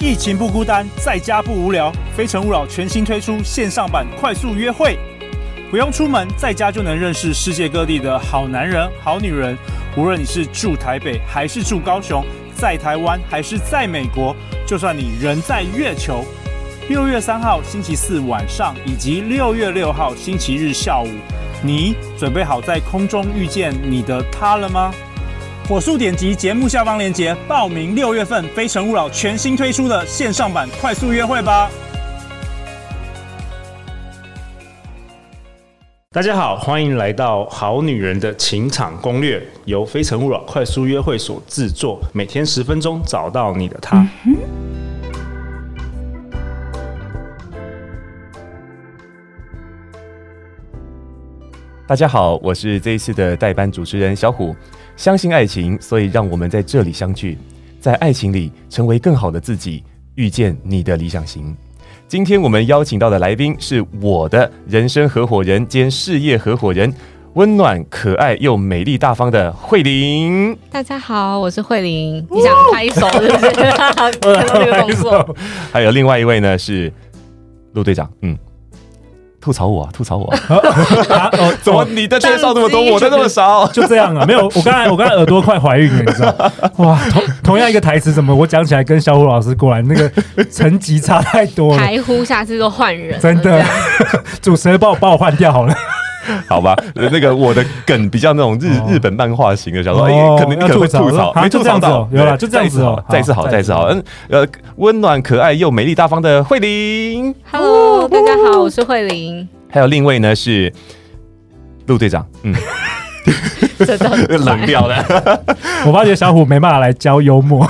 疫情不孤单，在家不无聊。非诚勿扰全新推出线上版快速约会，不用出门，在家就能认识世界各地的好男人、好女人。无论你是住台北还是住高雄，在台湾还是在美国，就算你人在月球。六月三号星期四晚上以及六月六号星期日下午，你准备好在空中遇见你的他了吗？火速点击节目下方链接报名六月份《非诚勿扰》全新推出的线上版快速约会吧！大家好，欢迎来到《好女人的情场攻略》，由《非诚勿扰》快速约会所制作，每天十分钟，找到你的他。嗯、大家好，我是这一次的代班主持人小虎。相信爱情，所以让我们在这里相聚，在爱情里成为更好的自己，遇见你的理想型。今天我们邀请到的来宾是我的人生合伙人兼事业合伙人，温暖可爱又美丽大方的慧玲。大家好，我是慧玲。你想拍手是不是？拍手。还有另外一位呢，是陆队长。嗯。吐槽我，啊，吐槽我 啊！啊哦，怎么你的介绍这么多，我的那么少？就这样啊？没有，我刚才我刚才耳朵快怀孕了，你知道？哇，同同样一个台词，怎么我讲起来跟小虎老师过来那个层级差太多了？台呼下次都换人，真的，主持人帮我帮我换掉好了。好吧，那个我的梗比较那种日日本漫画型的，想说哎，可能你可能会吐槽，没吐槽到，有了，就这样子哦，再次好，再次好，嗯，呃，温暖可爱又美丽大方的慧玲，Hello，大家好，我是慧玲，还有另一位呢是陆队长，嗯。冷掉了，我发觉小虎没办法来教幽默，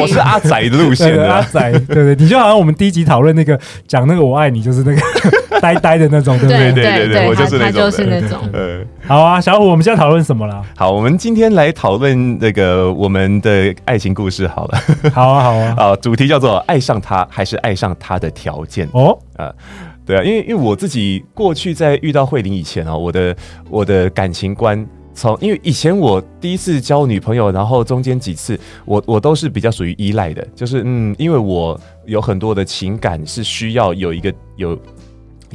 我是阿仔的路线的，阿仔，对对，你就好像我们第一集讨论那个讲那个我爱你，就是那个呆呆的那种，对不对？对对对，我就是那种，就是那种。嗯，好啊，小虎，我们现在讨论什么了？好，我们今天来讨论那个我们的爱情故事。好了，好啊，好啊，啊，主题叫做爱上他还是爱上他的条件？哦，啊。对啊，因为因为我自己过去在遇到慧玲以前啊，我的我的感情观从因为以前我第一次交女朋友，然后中间几次我我都是比较属于依赖的，就是嗯，因为我有很多的情感是需要有一个有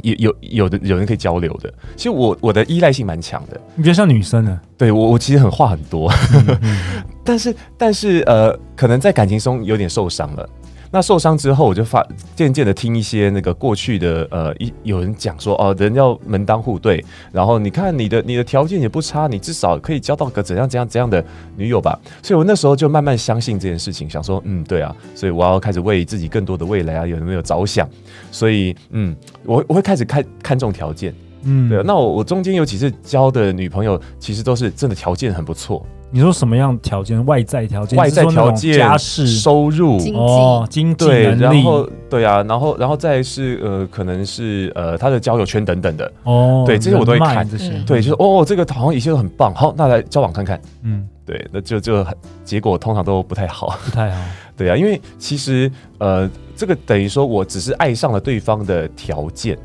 有有有的有人可以交流的。其实我我的依赖性蛮强的，你比较像女生呢？对我我其实很话很多，嗯嗯 但是但是呃，可能在感情中有点受伤了。那受伤之后，我就发渐渐的听一些那个过去的呃一有人讲说哦，人要门当户对，然后你看你的你的条件也不差，你至少可以交到个怎样怎样怎样的女友吧。所以我那时候就慢慢相信这件事情，想说嗯对啊，所以我要开始为自己更多的未来啊有没有着想。所以嗯，我我会开始看看重条件，嗯，对啊。那我我中间有几次交的女朋友，其实都是真的条件很不错。你说什么样条件？外在条件？外在条件？家世、收入哦，经济对，然后对啊，然后然后再是呃，可能是呃，他的交友圈等等的哦，对，这些我都会看。这些对，就是哦，这个好像一切都很棒，好，那来交往看看。嗯，对，那就就结果通常都不太好，不太好。对啊，因为其实呃，这个等于说我只是爱上了对方的条件，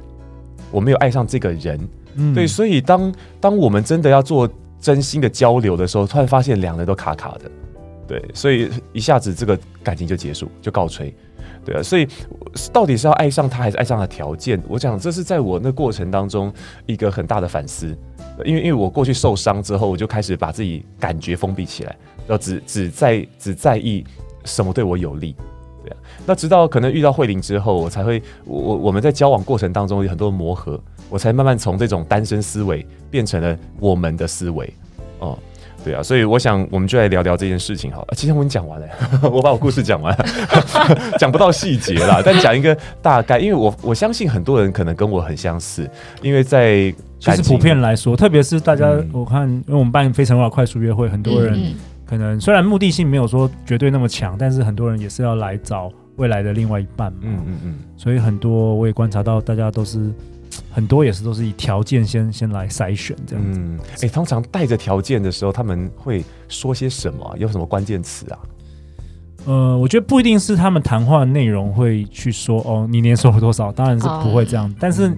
我没有爱上这个人。嗯，对，所以当当我们真的要做。真心的交流的时候，突然发现两人都卡卡的，对，所以一下子这个感情就结束，就告吹，对啊，所以到底是要爱上他还是爱上他的条件？我讲这是在我那过程当中一个很大的反思，因为因为我过去受伤之后，我就开始把自己感觉封闭起来，要只只在只在意什么对我有利，对啊，那直到可能遇到慧玲之后，我才会我我们在交往过程当中有很多磨合。我才慢慢从这种单身思维变成了我们的思维，哦，对啊，所以我想我们就来聊聊这件事情好了。其实我已经讲完了，我把我故事讲完了，讲不到细节啦，但讲一个大概，因为我我相信很多人可能跟我很相似，因为在其实普遍来说，特别是大家，嗯、我看因为我们办非诚勿扰快速约会，很多人可能虽然目的性没有说绝对那么强，但是很多人也是要来找未来的另外一半嘛，嗯嗯嗯，所以很多我也观察到大家都是。很多也是都是以条件先先来筛选这样子。嗯，哎、欸，通常带着条件的时候，他们会说些什么？有什么关键词啊？呃，我觉得不一定是他们谈话内容会去说哦，你年收入多少？当然是不会这样。哦、但是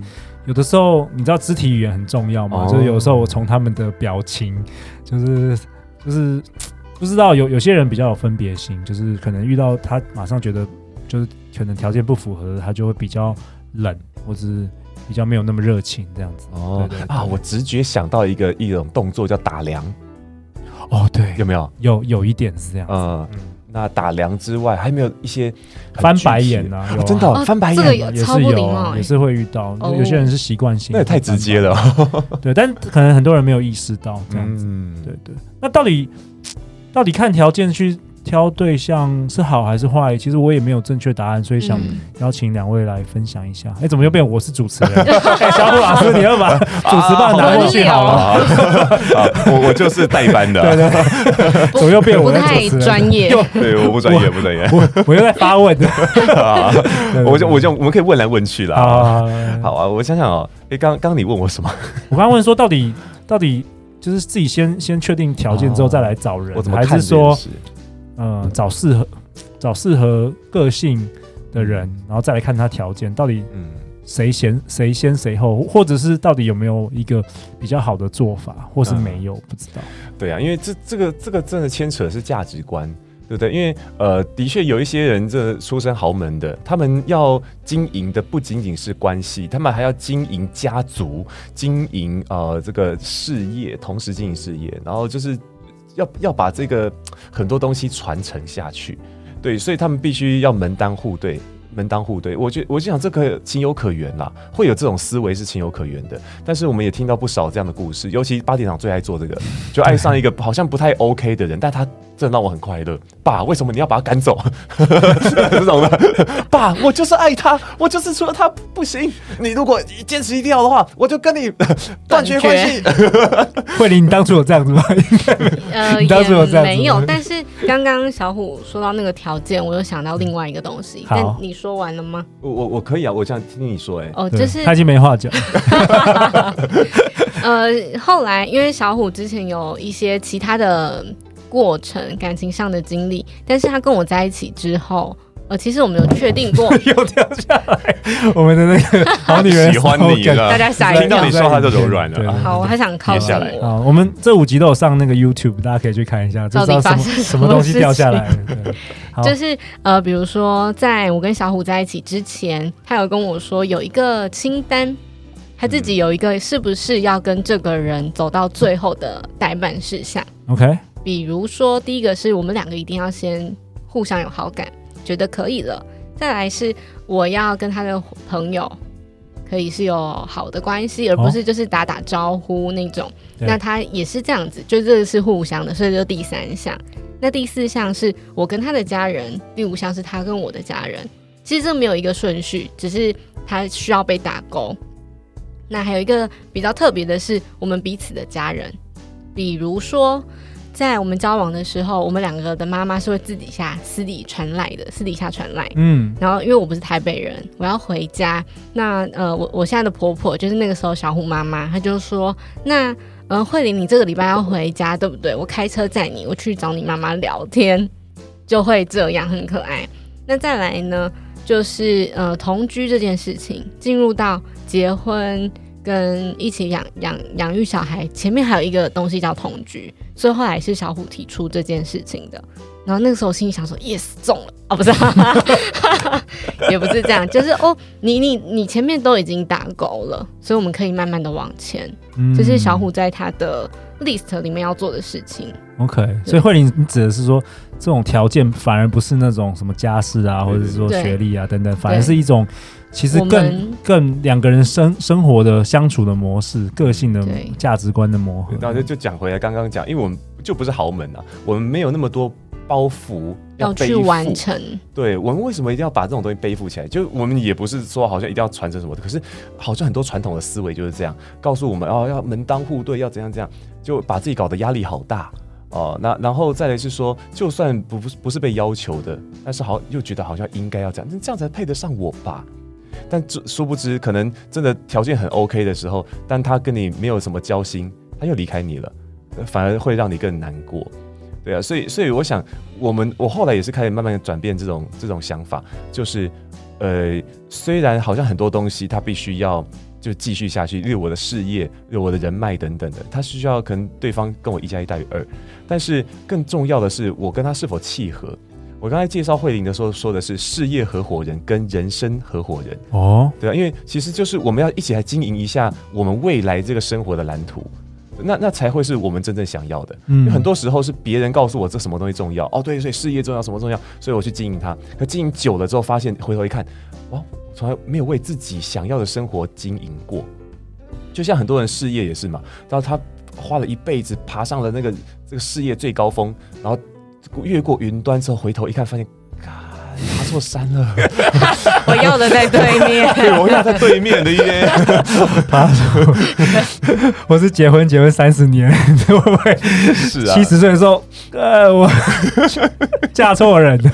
有的时候，你知道肢体语言很重要嘛？哦、就是有时候我从他们的表情，就是就是不知道有有些人比较有分别心，就是可能遇到他马上觉得就是可能条件不符合，他就会比较冷，或者是比较没有那么热情这样子。哦，啊，我直觉想到一个一种动作叫打量。哦，对，有没有？有有一点是这样子。嗯。嗯那打量之外，还没有一些翻白眼啊？啊真的、哦、翻白眼也是有，也是会遇到。哦、有些人是习惯性，那也太直接了。对，但可能很多人没有意识到这样子。嗯、对对。那到底到底看条件去？挑对象是好还是坏？其实我也没有正确答案，所以想邀请两位来分享一下。哎、嗯，怎么又变我是主持人？小虎老师，你要把主持棒拿过去好了。啊、我我就是代班的。对对对，怎么又变我是主持人？不太专业。对，我不专业，不专业。我我又在发问的。我就我就我们可以问来问去了。好啊，我想想哦。哎，刚刚你问我什么？我刚刚问说，到底到底就是自己先先确定条件之后再来找人，我怎么看还是说？嗯，找适合找适合个性的人，然后再来看他条件到底，嗯，谁先谁先谁后，或者是到底有没有一个比较好的做法，或是没有，嗯、不知道。对啊，因为这这个这个真的牵扯的是价值观，对不对？因为呃，的确有一些人这出身豪门的，他们要经营的不仅仅是关系，他们还要经营家族，经营呃这个事业，同时经营事业，然后就是。要要把这个很多东西传承下去，对，所以他们必须要门当户对。门当户对，我觉我就想这个情有可原啦，会有这种思维是情有可原的。但是我们也听到不少这样的故事，尤其八点档最爱做这个，就爱上一个好像不太 OK 的人，但他真的让我很快乐。爸，为什么你要把他赶走？这种的，爸，我就是爱他，我就是除了他不行。你如果坚持一定要的话，我就跟你断绝关系。慧玲，你当初有这样子吗？呃，你当初有这样子没有。但是刚刚小虎说到那个条件，我又想到另外一个东西。但你说。完了吗？我我我可以啊，我想听你说哎、欸。哦，就是他已经没话讲。呃，后来因为小虎之前有一些其他的过程，感情上的经历，但是他跟我在一起之后，呃，其实我们有确定过。又掉下来，我们的那个好女人 喜欢你了，大家下一听到你说话就柔软了。好，我还想靠下来。好，我们这五集都有上那个 YouTube，大家可以去看一下，就知道什么什么东西掉下来。就是呃，比如说，在我跟小虎在一起之前，他有跟我说有一个清单，他自己有一个是不是要跟这个人走到最后的待办事项。OK，比如说第一个是我们两个一定要先互相有好感，觉得可以了，再来是我要跟他的朋友可以是有好的关系，而不是就是打打招呼那种。哦、那他也是这样子，就这个是互相的，所以就第三项。那第四项是我跟他的家人，第五项是他跟我的家人。其实这没有一个顺序，只是他需要被打勾。那还有一个比较特别的是，我们彼此的家人，比如说在我们交往的时候，我们两个的妈妈是会自底下私底传来的，私底下传来。嗯。然后因为我不是台北人，我要回家。那呃，我我现在的婆婆就是那个时候小虎妈妈，她就说那。嗯，慧玲，你这个礼拜要回家，对不对？我开车载你，我去找你妈妈聊天，就会这样很可爱。那再来呢，就是呃同居这件事情，进入到结婚跟一起养养养育小孩，前面还有一个东西叫同居，所以后来是小虎提出这件事情的。然后那个时候我心里想说，yes 中了。哦，不是，也不是这样，就是哦，你你你前面都已经打勾了，所以我们可以慢慢的往前，这、就是小虎在他的 list 里面要做的事情。OK，所以慧玲，你指的是说这种条件反而不是那种什么家世啊，或者是说学历啊等等，反而是一种其实更更两个人生生活的相处的模式、个性的价值观的磨合。然后就就讲回来刚刚讲，因为我们就不是豪门啊，我们没有那么多。包袱要，要去完成，对，我们为什么一定要把这种东西背负起来？就我们也不是说好像一定要传承什么的，可是好像很多传统的思维就是这样，告诉我们哦，要门当户对，要怎样怎样，就把自己搞得压力好大哦。那然后再来是说，就算不不不是被要求的，但是好又觉得好像应该要这样，那这样才配得上我吧？但殊不知，可能真的条件很 OK 的时候，但他跟你没有什么交心，他又离开你了，反而会让你更难过。对啊，所以所以我想，我们我后来也是开始慢慢转变这种这种想法，就是，呃，虽然好像很多东西它必须要就继续下去，例如我的事业，例如我的人脉等等的，他需要可能对方跟我一加一大于二，但是更重要的是我跟他是否契合。我刚才介绍慧玲的时候说的是事业合伙人跟人生合伙人哦，对啊，因为其实就是我们要一起来经营一下我们未来这个生活的蓝图，那那才会是我们真正想要的。嗯，很多时候是别人告诉我这什么东西重要哦，对，所以事业重要，什么重要，所以我去经营它。可经营久了之后，发现回头一看，哇，从来没有为自己想要的生活经营过。就像很多人事业也是嘛，然后他花了一辈子爬上了那个这个事业最高峰，然后。越过云端之后，回头一看，发现，爬错山了。我要的在对面，对，我要在对面的一边。爬错，我是结婚结婚三十年，会不会？是啊，七十岁的时候，呃，我 嫁错人了。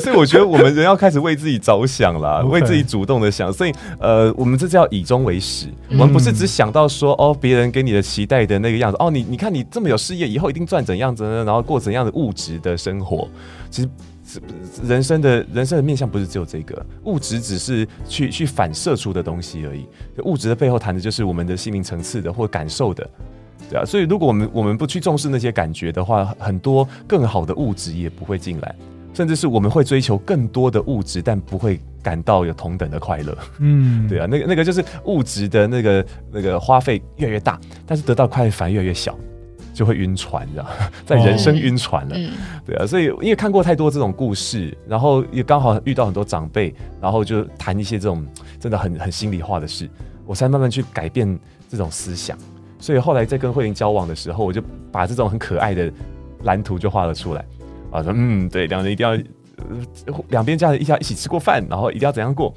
所以我觉得我们人要开始为自己着想了，为自己主动的想。所以，呃，我们这叫以终为始。我们不是只想到说，哦，别人给你的期待的那个样子。哦，你你看你这么有事业，以后一定赚怎样子呢？然后过怎样的物质的生活？其实。人生的人生的面向不是只有这个，物质只是去去反射出的东西而已。物质的背后谈的就是我们的心灵层次的或感受的，对啊。所以如果我们我们不去重视那些感觉的话，很多更好的物质也不会进来，甚至是我们会追求更多的物质，但不会感到有同等的快乐。嗯，对啊，那个那个就是物质的那个那个花费越来越大，但是得到快乐反而越来越小。就会晕船，知道 在人生晕船了，哦、对啊，所以因为看过太多这种故事，然后也刚好遇到很多长辈，然后就谈一些这种真的很很心里话的事，我才慢慢去改变这种思想。所以后来在跟慧玲交往的时候，我就把这种很可爱的蓝图就画了出来。啊，说嗯，对，两人一定要 两边家人一家一起吃过饭，然后一定要怎样过，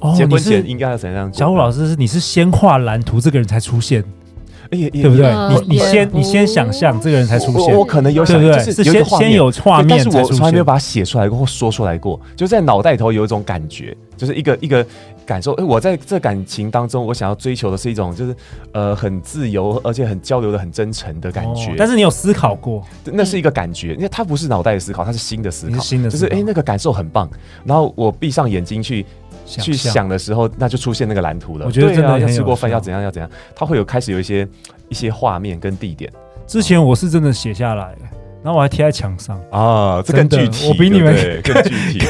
哦、结婚前应该要怎样？小虎老师是你是先画蓝图，这个人才出现。对不对？你你先你先想象这个人才出现，我可能有想，就是先先有画面，但是我从来没有把它写出来过或说出来过，就在脑袋里头有一种感觉，就是一个一个感受。哎，我在这感情当中，我想要追求的是一种，就是呃很自由，而且很交流的很真诚的感觉。但是你有思考过，那是一个感觉，因为它不是脑袋的思考，它是新的思考，新的就是哎那个感受很棒。然后我闭上眼睛去。去想的时候，那就出现那个蓝图了。我觉得真的、啊、要吃过饭要怎样要怎样，他会有开始有一些一些画面跟地点。之前我是真的写下来，然后我还贴在墙上啊，这更具体。我比你们更具体。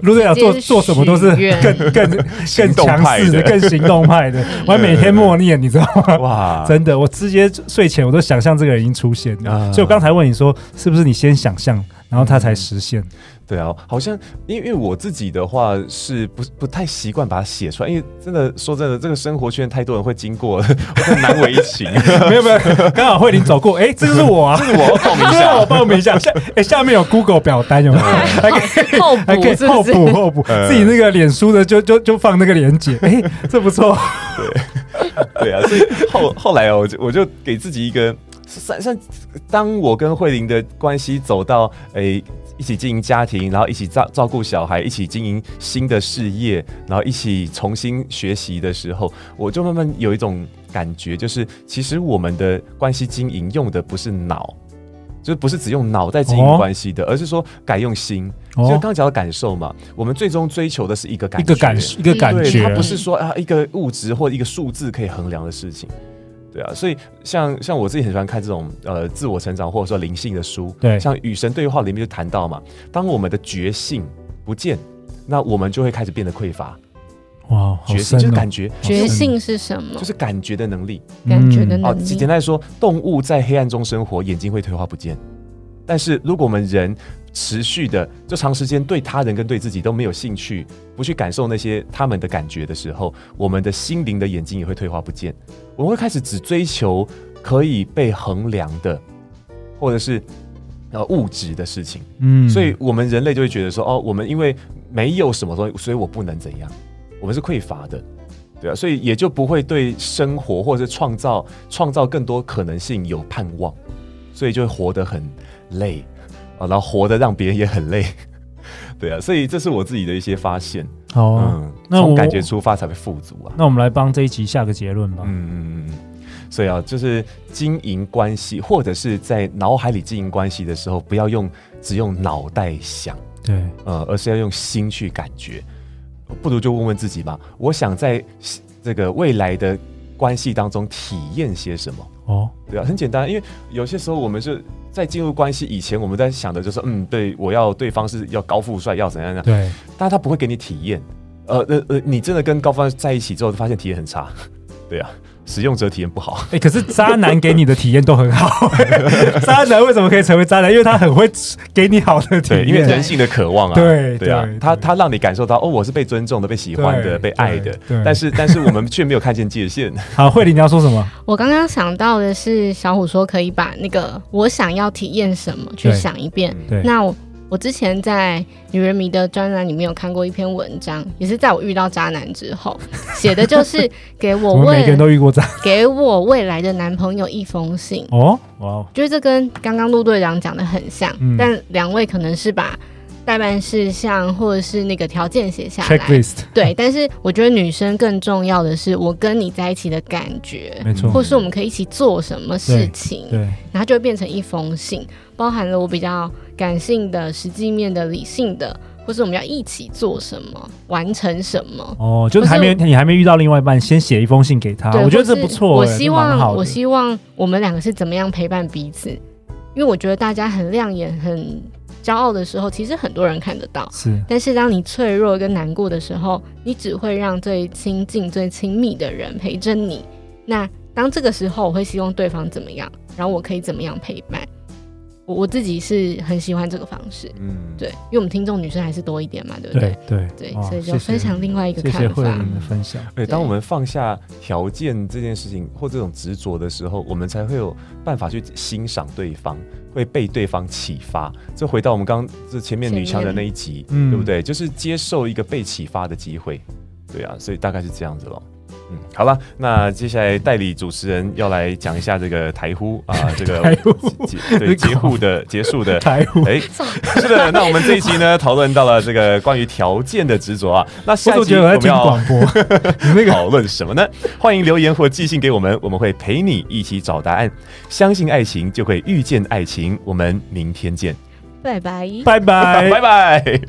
卢队长做做什么都是更更 更强势的、更行动派的。我还每天默念，你知道吗？哇，真的，我直接睡前我都想象这个人已经出现了。啊、所以我刚才问你说，是不是你先想象，然后他才实现？嗯对啊，好像因为因为我自己的话是不不太习惯把它写出来，因为真的说真的，这个生活圈太多人会经过，我很难为情。没有没有，刚好慧玲走过，哎，这个是我啊，这是我报名一下，我报名一下。下哎，下面有 Google 表单有没有？还可以后还可以后补后补，自己那个脸书的就就就放那个链接，哎，这不错。对对啊，所以后后来哦，我就我就给自己一个算算，当我跟慧玲的关系走到哎。一起经营家庭，然后一起照照顾小孩，一起经营新的事业，然后一起重新学习的时候，我就慢慢有一种感觉，就是其实我们的关系经营用的不是脑，就不是只用脑在经营关系的，哦、而是说改用心。就刚刚讲的感受嘛，我们最终追求的是一个感觉，一个感一个感觉，它不是说啊一个物质或一个数字可以衡量的事情。对啊，所以像像我自己很喜欢看这种呃自我成长或者说灵性的书，对，像与神对话里面就谈到嘛，当我们的觉性不见，那我们就会开始变得匮乏。哇，觉性就是感觉，觉性是什么？就是感觉的能力，感觉的能力。简单来说，动物在黑暗中生活，眼睛会退化不见，但是如果我们人持续的就长时间对他人跟对自己都没有兴趣，不去感受那些他们的感觉的时候，我们的心灵的眼睛也会退化不见。我们会开始只追求可以被衡量的，或者是呃物质的事情。嗯，所以我们人类就会觉得说，哦，我们因为没有什么东西，所以我不能怎样，我们是匮乏的，对啊，所以也就不会对生活或者是创造创造更多可能性有盼望，所以就会活得很累。啊，然后活得让别人也很累，对啊，所以这是我自己的一些发现。好、啊，嗯，那从感觉出发才会富足啊。那我们来帮这一集下个结论吧。嗯嗯嗯。所以啊，就是经营关系，或者是在脑海里经营关系的时候，不要用只用脑袋想，对，呃，而是要用心去感觉。不如就问问自己吧，我想在这个未来的关系当中体验些什么？哦，对啊，很简单，因为有些时候我们是在进入关系以前，我们在想的就是，嗯，对我要对方是要高富帅，要怎样怎样。对，但他不会给你体验。呃呃呃，你真的跟高富帅在一起之后，发现体验很差。对啊。使用者体验不好，哎、欸，可是渣男给你的体验都很好。渣男为什么可以成为渣男？因为他很会给你好的体验，因为人性的渴望啊。对对啊，他他让你感受到哦，我是被尊重的、被喜欢的、被爱的。但是但是我们却没有看见界限。好，慧玲你要说什么？我刚刚想到的是，小虎说可以把那个我想要体验什么去想一遍。对，那我。我之前在《女人迷》的专栏里面有看过一篇文章，也是在我遇到渣男之后写的，就是给我 未每个人都遇过渣，给我未来的男朋友一封信。哦，哇，就是这跟刚刚陆队长讲的很像，嗯、但两位可能是把待办事项或者是那个条件写下来，checklist。对，但是我觉得女生更重要的是我跟你在一起的感觉，没错，或是我们可以一起做什么事情，对，对然后就会变成一封信，包含了我比较。感性的、实际面的、理性的，或是我们要一起做什么、完成什么？哦，就是还没你还没遇到另外一半，先写一封信给他。我觉得这不错。我希望我希望我们两个是怎么样陪伴彼此？因为我觉得大家很亮眼、很骄傲的时候，其实很多人看得到。是，但是当你脆弱跟难过的时候，你只会让最亲近、最亲密的人陪着你。那当这个时候，我会希望对方怎么样，然后我可以怎么样陪伴？我我自己是很喜欢这个方式，嗯，对，因为我们听众女生还是多一点嘛，对不对？对对，对，所以就分享另外一个看法。谢谢慧玲的分享。对，当我们放下条件这件事情或这种执着的时候，我们才会有办法去欣赏对方，会被对方启发。这回到我们刚刚这前面女强人那一集，对不对？就是接受一个被启发的机会。对啊，所以大概是这样子咯。嗯，好了，那接下来代理主持人要来讲一下这个台呼啊，这个台呼对结户的 结束的台呼。哎，是的，那我们这一期呢，讨论到了这个关于条件的执着啊。那下一集我们要广播讨论什么呢？欢迎留言或寄信给我们，我们会陪你一起找答案。相信爱情，就会遇见爱情。我们明天见，拜拜，拜拜，拜拜。